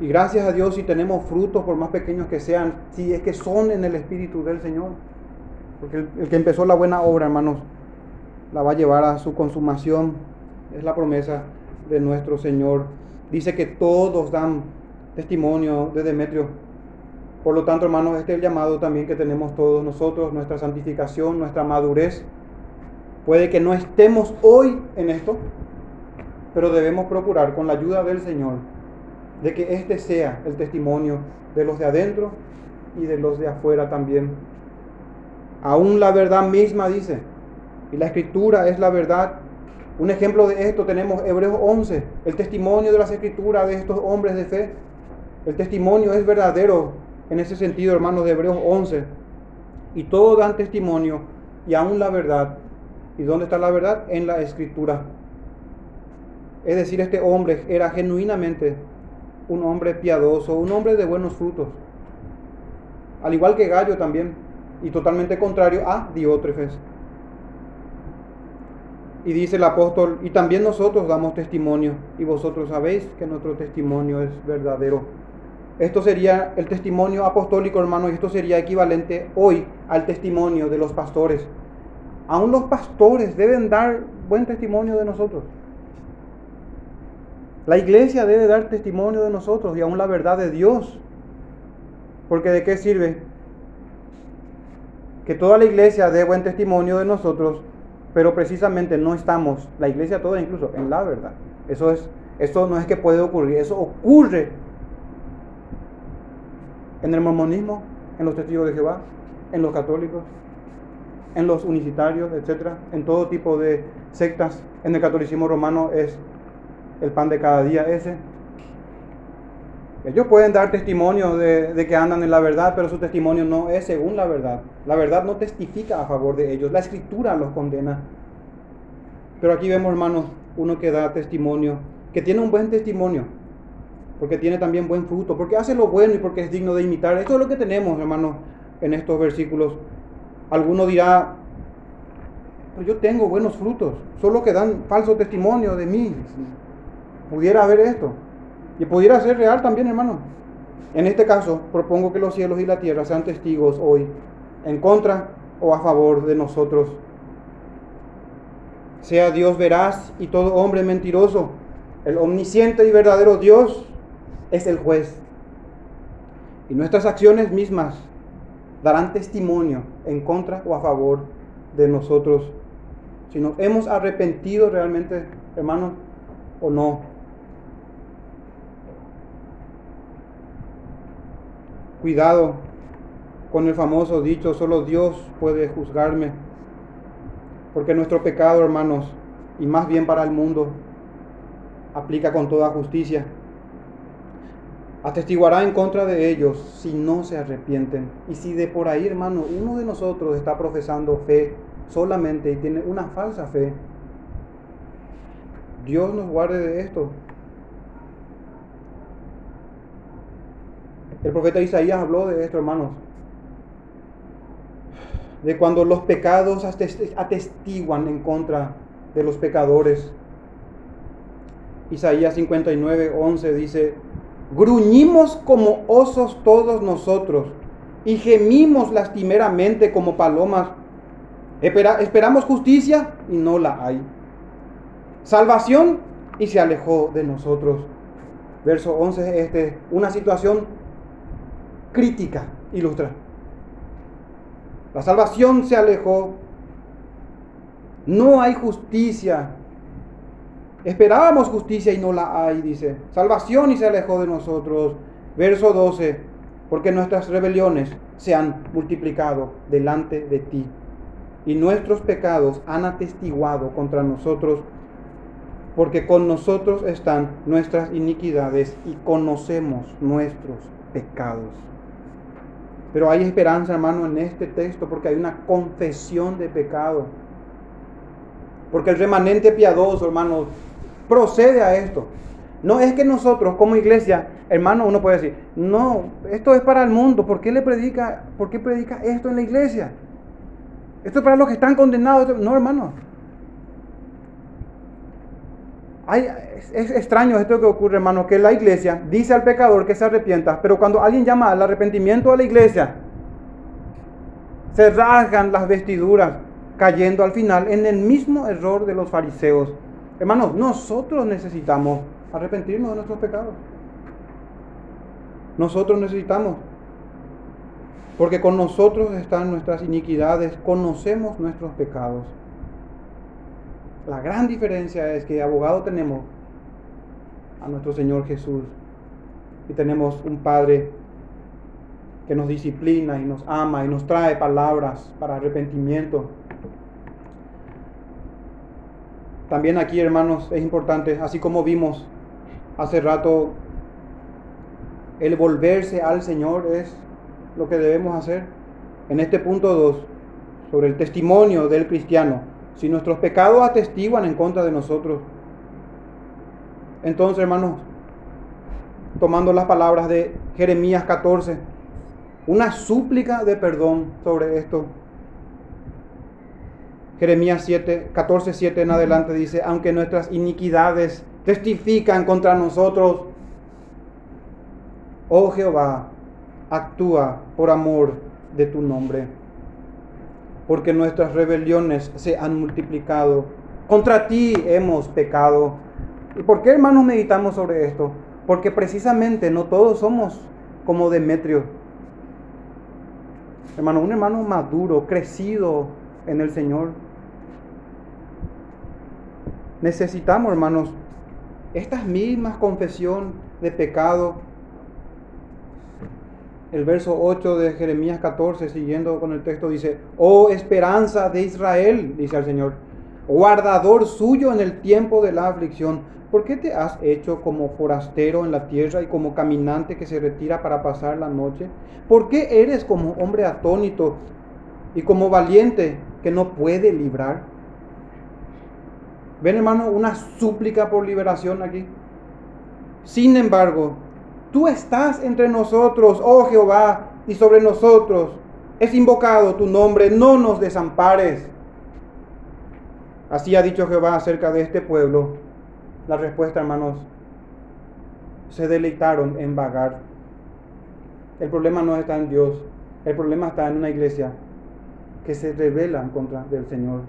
Y gracias a Dios si tenemos frutos, por más pequeños que sean, si es que son en el Espíritu del Señor. Porque el, que empezó la buena obra, hermanos, la va a llevar a su consumación. Es la promesa de nuestro Señor. Dice que todos dan testimonio de Demetrio. Por lo tanto, hermanos, este es el llamado también que tenemos todos nosotros, nuestra santificación, nuestra madurez. Puede que no estemos hoy en esto, pero debemos procurar con la ayuda del Señor de que este sea el testimonio de los de adentro y de los de afuera también. Aún la verdad misma dice, y la escritura es la verdad. Un ejemplo de esto tenemos Hebreos 11, el testimonio de las escrituras de estos hombres de fe. El testimonio es verdadero en ese sentido, hermanos, de Hebreos 11. Y todos dan testimonio y aún la verdad. ¿Y dónde está la verdad? En la escritura. Es decir, este hombre era genuinamente un hombre piadoso, un hombre de buenos frutos. Al igual que Gallo también, y totalmente contrario a Diótrefes. Y dice el apóstol, y también nosotros damos testimonio, y vosotros sabéis que nuestro testimonio es verdadero. Esto sería el testimonio apostólico, hermano, y esto sería equivalente hoy al testimonio de los pastores. Aún los pastores deben dar buen testimonio de nosotros. La iglesia debe dar testimonio de nosotros y aún la verdad de Dios. Porque de qué sirve que toda la iglesia dé buen testimonio de nosotros, pero precisamente no estamos, la iglesia toda incluso, en la verdad. Eso, es, eso no es que puede ocurrir, eso ocurre en el mormonismo, en los testigos de Jehová, en los católicos, en los unicitarios, etcétera, en todo tipo de sectas. En el catolicismo romano es el pan de cada día ese. Ellos pueden dar testimonio de, que andan en la verdad, pero su testimonio no es según la verdad. La verdad no testifica a favor de ellos. La escritura los condena. Pero aquí vemos, hermanos, uno que da testimonio, que tiene un buen testimonio, porque tiene también buen fruto, porque hace lo bueno y porque es digno de imitar. Esto es lo que tenemos, hermanos, en estos versículos. Alguno dirá, yo tengo buenos frutos, solo que dan falso testimonio de mí pudiera haber esto. Y pudiera ser real también, hermano. En este caso, propongo que los cielos y la tierra sean testigos hoy, en contra o a favor de nosotros. Sea Dios veraz y todo hombre mentiroso. El omnisciente y verdadero Dios es el juez. Y nuestras acciones mismas darán testimonio en contra o a favor de nosotros. Si nos hemos arrepentido realmente, hermanos, o no. Cuidado con el famoso dicho, solo Dios puede juzgarme. Porque nuestro pecado, hermanos, y más bien para el mundo, aplica con toda justicia. Atestiguará en contra de ellos si no se arrepienten. Y si de por ahí, hermano, uno de nosotros está profesando fe solamente y tiene una falsa fe, Dios nos guarde de esto. El profeta Isaías habló de esto, hermanos. De cuando los pecados atestiguan en contra de los pecadores. Isaías 59, 11 dice, gruñimos como osos todos nosotros y gemimos lastimeramente como palomas. esperamos justicia y no la hay. Salvación y se alejó de nosotros. Verso 11, este, una situación crítica ilustra. La salvación se alejó. No hay justicia. Esperábamos justicia y no la hay, dice. Salvación y se alejó de nosotros. Verso 12. Porque nuestras rebeliones se han multiplicado delante de ti. Y nuestros pecados han atestiguado contra nosotros. Porque con nosotros están nuestras iniquidades y conocemos nuestros pecados. Pero hay esperanza, hermano, en este texto porque hay una confesión de pecado. Porque el remanente piadoso, hermano, procede a esto. No es que nosotros como iglesia, hermano, uno puede decir, no, esto es para el mundo, ¿por qué le predica, por qué predica esto en la iglesia? Esto es para los que están condenados. No, hermano es extraño esto que ocurre, hermano, que la iglesia dice al pecador que se arrepienta, pero cuando alguien llama al arrepentimiento a la iglesia, se rasgan las vestiduras, cayendo al final en el mismo error de los fariseos. Hermanos, nosotros necesitamos arrepentirnos de nuestros pecados. Nosotros necesitamos. Porque con nosotros están nuestras iniquidades, conocemos nuestros pecados. La gran diferencia es que abogado tenemos a nuestro Señor Jesús y tenemos un Padre que nos disciplina y nos ama y nos trae palabras para arrepentimiento. También aquí, hermanos, es importante, así como vimos hace rato, el volverse al Señor es lo que debemos hacer. En este punto 2, sobre el testimonio del cristiano, si nuestros pecados atestiguan en contra de nosotros, entonces hermanos, tomando las palabras de Jeremías 14, una súplica de perdón sobre esto. Jeremías 7, 14, 7 en adelante dice, aunque nuestras iniquidades testifican contra nosotros, oh Jehová, actúa por amor de tu nombre, porque nuestras rebeliones se han multiplicado. Contra ti hemos pecado. ¿Y por qué, hermanos, meditamos sobre esto? Porque precisamente no todos somos como Demetrio. Hermano, un hermano maduro, crecido en el Señor. Necesitamos, hermanos, estas mismas confesión de pecado el verso 8 de Jeremías 14, siguiendo con el texto, dice, oh esperanza de Israel, dice el Señor, guardador suyo en el tiempo de la aflicción, ¿por qué te has hecho como forastero en la tierra y como caminante que se retira para pasar la noche? ¿Por qué eres como hombre atónito y como valiente que no puede librar? ¿Ven hermano una súplica por liberación aquí? Sin embargo, Tú estás entre nosotros, oh Jehová, y sobre nosotros es invocado tu nombre, no nos desampares. Así ha dicho Jehová acerca de este pueblo. La respuesta, hermanos, se deleitaron en vagar. El problema no está en Dios, el problema está en una iglesia que se revela en contra del Señor.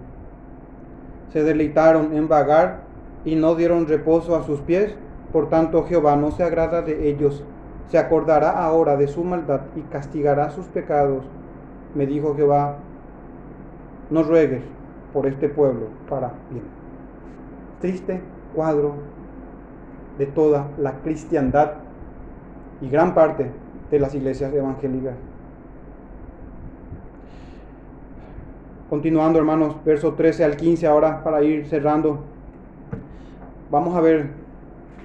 Se deleitaron en vagar y no dieron reposo a sus pies por tanto Jehová no se agrada de ellos, se acordará ahora de su maldad y castigará sus pecados. Me dijo Jehová, no ruegues por este pueblo para bien. Triste cuadro de toda la cristiandad y gran parte de las iglesias evangélicas. Continuando hermanos, verso 13 al 15 ahora para ir cerrando. Vamos a ver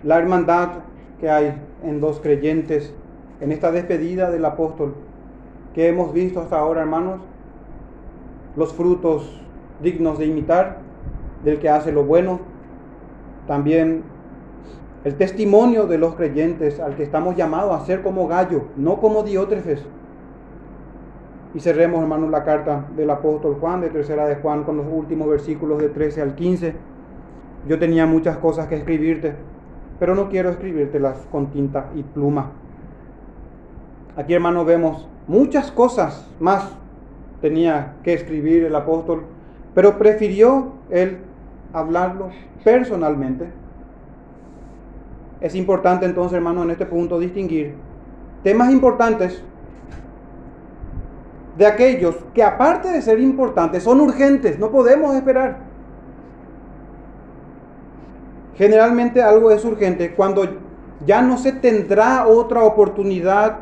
la hermandad que hay en los creyentes, en esta despedida del apóstol que hemos visto hasta ahora, hermanos, los frutos dignos de imitar del que hace lo bueno, también el testimonio de los creyentes al que estamos llamados a ser como gallo, no como diótrefes. Y cerremos, hermanos, la carta del apóstol Juan, de tercera de Juan, con los últimos versículos de 13 al 15. Yo tenía muchas cosas que escribirte pero no quiero escribírtelas con tinta y pluma. Aquí, hermano, vemos muchas cosas más tenía que escribir el apóstol, pero prefirió él hablarlo personalmente. Es importante entonces, hermano, en este punto distinguir temas importantes de aquellos que aparte de ser importantes son urgentes, no podemos esperar. Generalmente algo es urgente cuando ya no se tendrá otra oportunidad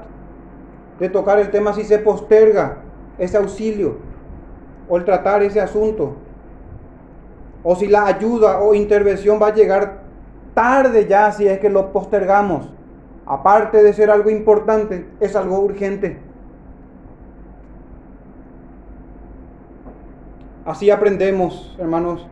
de tocar el tema si se posterga ese auxilio o el tratar ese asunto. O si la ayuda o intervención va a llegar tarde ya si es que lo postergamos. Aparte de ser algo importante, es algo urgente. Así aprendemos, hermanos,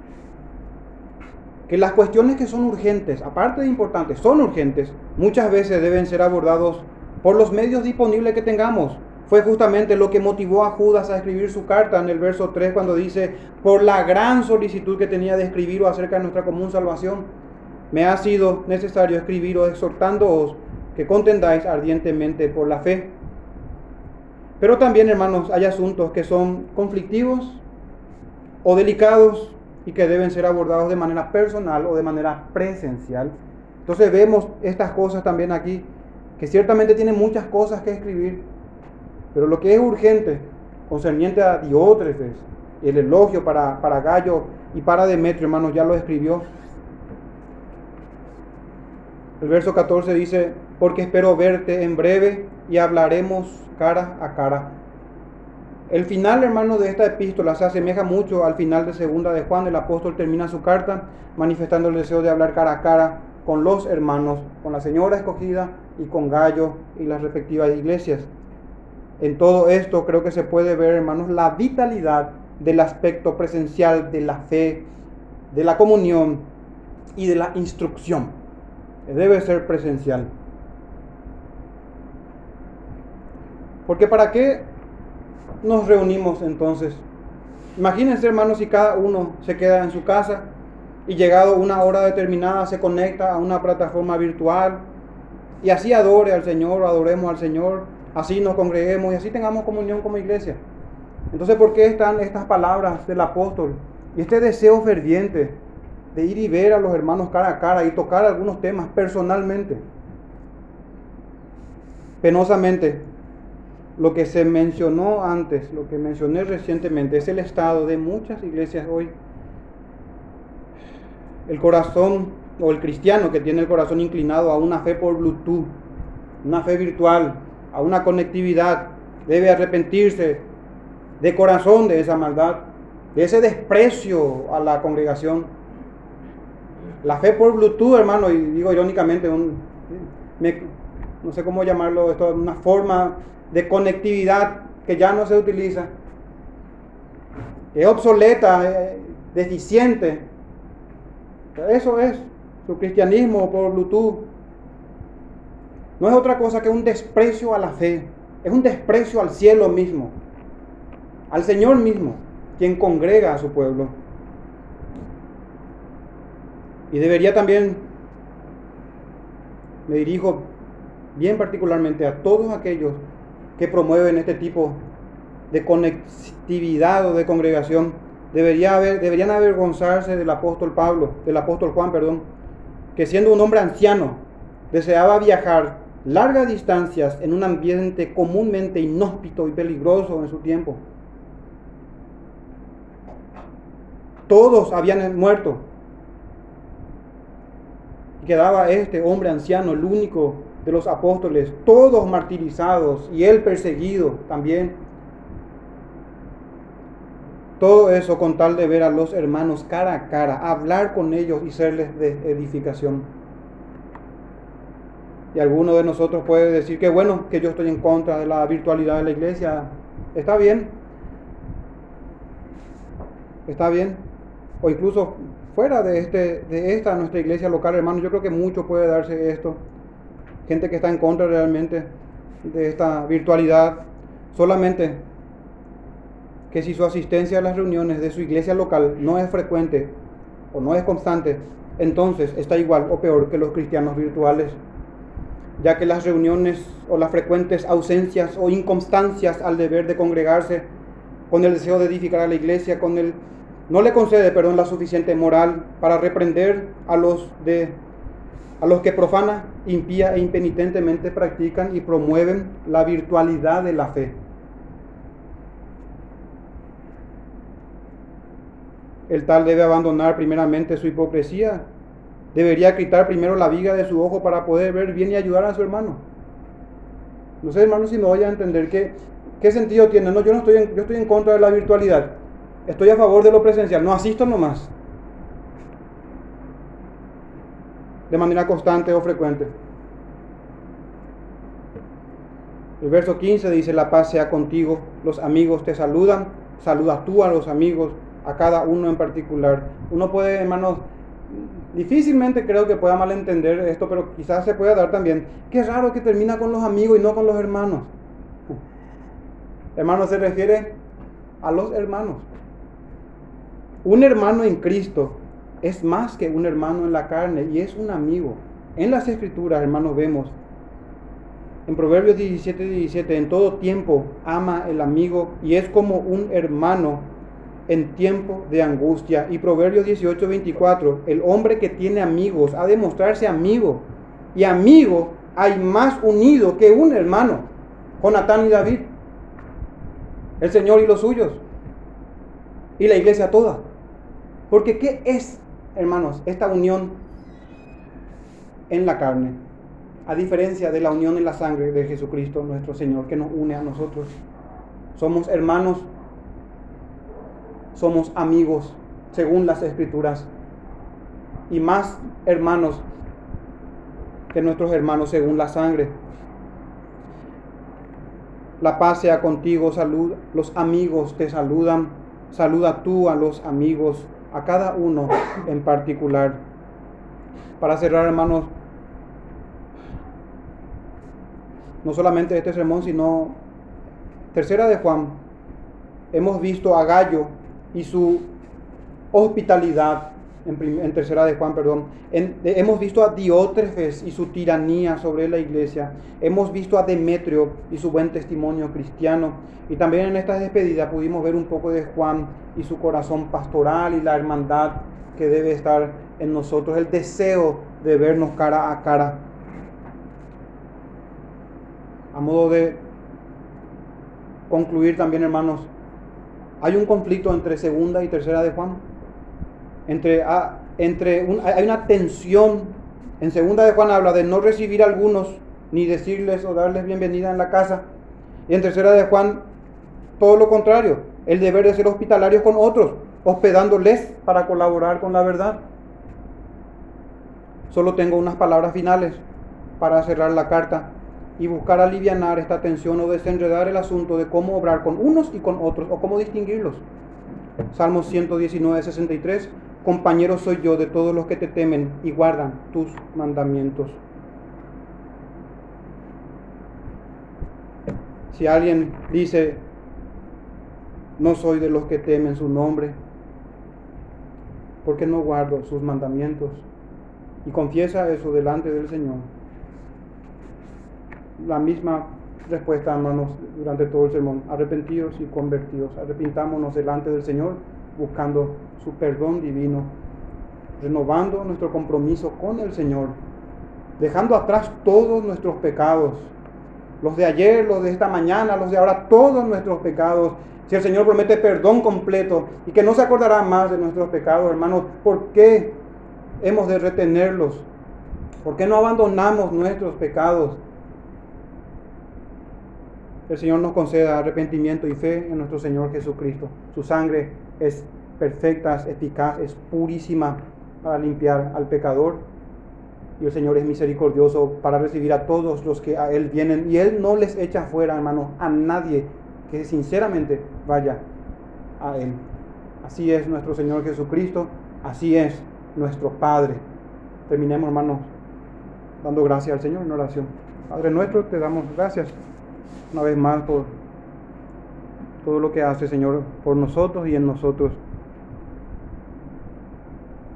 que las cuestiones que son urgentes, aparte de importantes, son urgentes, muchas veces deben ser abordados por los medios disponibles que tengamos. Fue justamente lo que motivó a Judas a escribir su carta en el verso 3 cuando dice, por la gran solicitud que tenía de escribir acerca de nuestra común salvación, me ha sido necesario escribiros exhortándoos que contendáis ardientemente por la fe. Pero también, hermanos, hay asuntos que son conflictivos o delicados y que deben ser abordados de manera personal o de manera presencial. Entonces vemos estas cosas también aquí, que ciertamente tienen muchas cosas que escribir, Pero lo que es urgente, concerniente a Diótrefes, el elogio para, para Gallo y para Demetrio, hermanos, ya lo escribió. El verso 14 dice, porque espero verte en breve y hablaremos cara a cara. El final, hermano, de esta epístola se asemeja mucho al final de segunda de Juan. El apóstol termina su carta manifestando el deseo de hablar cara a cara con los hermanos, con la señora escogida y con Gallo y las respectivas iglesias. En todo esto creo que se puede ver, hermanos, la vitalidad del aspecto presencial de la fe, de la comunión y de la instrucción. Debe ser presencial. Porque ¿para qué nos reunimos entonces? Imagínense, hermanos, si cada uno se queda en su casa y llegado una hora determinada se conecta a una plataforma virtual y así adore al Señor adoremos al Señor, así nos congreguemos y así tengamos comunión como iglesia. Entonces, ¿por qué están estas palabras del apóstol y este deseo ferviente de ir y ver a los hermanos cara a cara y tocar algunos temas personalmente? Penosamente, lo que se mencionó antes, lo que mencioné recientemente, es el estado de muchas iglesias hoy. El corazón o el cristiano que tiene el corazón inclinado a una fe por Bluetooth, una fe virtual, a una conectividad, debe arrepentirse de corazón de esa maldad, de ese desprecio a la congregación. La fe por Bluetooth, hermano, y digo irónicamente, un, no sé cómo llamarlo, esto, una forma de conectividad que ya no se utiliza, es obsoleta, es deficiente. Eso es su cristianismo por Bluetooth. No es otra cosa que un desprecio a la fe, es un desprecio al cielo mismo, al Señor mismo, quien congrega a su pueblo. Y debería también, me dirijo bien particularmente a todos aquellos que promueven este tipo de conectividad o de congregación debería deberían avergonzarse del apóstol Pablo, del apóstol Juan, perdón, que siendo un hombre anciano deseaba viajar largas distancias en un ambiente comúnmente inhóspito y peligroso en su tiempo. Todos habían muerto. Quedaba este hombre anciano, el único de los apóstoles, todos martirizados y él perseguido también. Todo eso con tal de ver a los hermanos cara a cara, hablar con ellos y serles de edificación. Y alguno de nosotros puede decir que bueno, que yo estoy en contra de la virtualidad de la iglesia. Está bien. Está bien. O incluso fuera de, este, de esta nuestra iglesia local, hermano, yo creo que mucho puede darse esto gente que está en contra realmente de esta virtualidad, solamente que si su asistencia a las reuniones de su iglesia local no es frecuente o no es constante, entonces está igual o peor que los cristianos virtuales, ya que las reuniones o las frecuentes ausencias o inconstancias al deber de congregarse con el deseo de edificar a la iglesia, con el no le concede, perdón, la suficiente moral para reprender a los de a los que profana, impía e impenitentemente practican y promueven la virtualidad de la fe. El tal debe abandonar primeramente su hipocresía. Debería quitar primero la viga de su ojo para poder ver bien y ayudar a su hermano. No sé, hermano, si me voy a entender qué, qué sentido tiene. No, yo no estoy en, yo estoy en contra de la virtualidad. Estoy a favor de lo presencial. No asisto nomás. De manera constante o frecuente. El verso 15 dice, la paz sea contigo, los amigos te saludan, saludas tú a los amigos, a cada uno en particular. Uno puede, hermanos, difícilmente creo que pueda malentender esto, pero quizás se pueda dar también. Qué raro que termina con los amigos y no con los hermanos. Hermano se refiere a los hermanos. Un hermano en Cristo es más que un hermano en la carne y es un amigo. En las escrituras, hermanos, vemos en Proverbios 17, 17, en todo tiempo ama el amigo y es como un hermano en tiempo de angustia. Y Proverbios 18, 24, el hombre que tiene amigos ha de mostrarse amigo. Y amigo hay más unido que un hermano. Jonatán y David. el Señor y los suyos, y la iglesia toda. Porque ¿qué es, hermanos, esta unión en la carne? A diferencia de la unión en la sangre de Jesucristo, nuestro Señor, que nos une a nosotros. Somos hermanos, somos amigos, según las escrituras, y más hermanos que nuestros hermanos según la sangre. La paz sea contigo, salud. Los amigos te saludan. Saluda tú a los amigos, a cada uno en particular. Para cerrar, hermanos, no solamente este sermón, sino tercera de Juan, hemos visto a Gallo y su hospitalidad en, tercera de Juan, perdón, hemos visto a Diótrefes y su tiranía sobre la iglesia, hemos visto a Demetrio y su buen testimonio cristiano, y también en esta despedida pudimos ver un poco de Juan y su corazón pastoral y la hermandad que debe estar en nosotros, el deseo de vernos cara a cara. A modo de concluir también, hermanos, hay un conflicto entre segunda y tercera de Juan entre, ah, entre hay una tensión. En segunda de Juan habla de no recibir a algunos ni decirles o darles bienvenida en la casa. Y en tercera de Juan todo lo contrario, el deber de ser hospitalarios con otros, hospedándoles para colaborar con la verdad. Solo tengo unas palabras finales para cerrar la carta y buscar aliviar esta tensión o desenredar el asunto de cómo obrar con unos y con otros o cómo distinguirlos. Salmos 119, 63 compañero soy yo de todos los que te temen y guardan tus mandamientos. Si alguien dice, no soy de los que temen su nombre, porque no guardo sus mandamientos? Y confiesa eso delante del Señor. La misma respuesta, hermanos, durante todo el sermón. Arrepentidos y convertidos. Arrepintámonos delante del Señor buscando su perdón divino, renovando nuestro compromiso con el Señor, dejando atrás todos nuestros pecados, los de ayer, los de esta mañana, los de ahora, todos nuestros pecados. Si el Señor promete perdón completo y que no se acordará más de nuestros pecados, hermanos, ¿por qué hemos de retenerlos? ¿Por qué no abandonamos nuestros pecados? El Señor nos conceda arrepentimiento y fe en nuestro Señor Jesucristo. Su sangre es perfecta, es eficaz, es purísima para limpiar al pecador. Y el Señor es misericordioso para recibir a todos los que a Él vienen. Y Él no les echa fuera, hermanos, a nadie que sinceramente vaya a Él. Así es nuestro Señor Jesucristo, así es nuestro Padre. Terminemos, hermanos, dando gracias al Señor en oración. Padre nuestro, te damos gracias una vez más por todo lo que hace, Señor, por nosotros y en nosotros,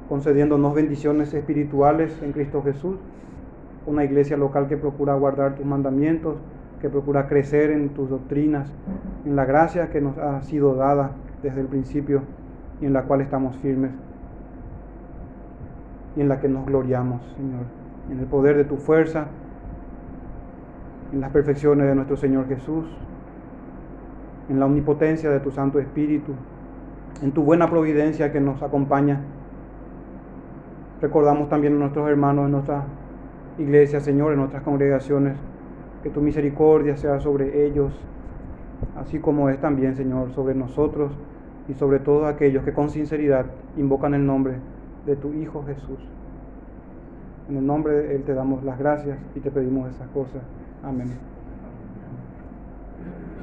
concediéndonos bendiciones espirituales en Cristo Jesús, una iglesia local que procura guardar tus mandamientos, que procura crecer en tus doctrinas, en la gracia que nos ha sido dada desde el principio y en la cual estamos firmes y en la que nos gloriamos, Señor, en el poder de tu fuerza, en las perfecciones de nuestro Señor Jesús, en la omnipotencia de tu Santo Espíritu, en tu buena providencia que nos acompaña. Recordamos también a nuestros hermanos en nuestra iglesia, Señor, en nuestras congregaciones, que tu misericordia sea sobre ellos, así como es también, Señor, sobre nosotros y sobre todos aquellos que con sinceridad invocan el nombre de tu Hijo Jesús. En el nombre de Él te damos las gracias y te pedimos esas cosas. Amén.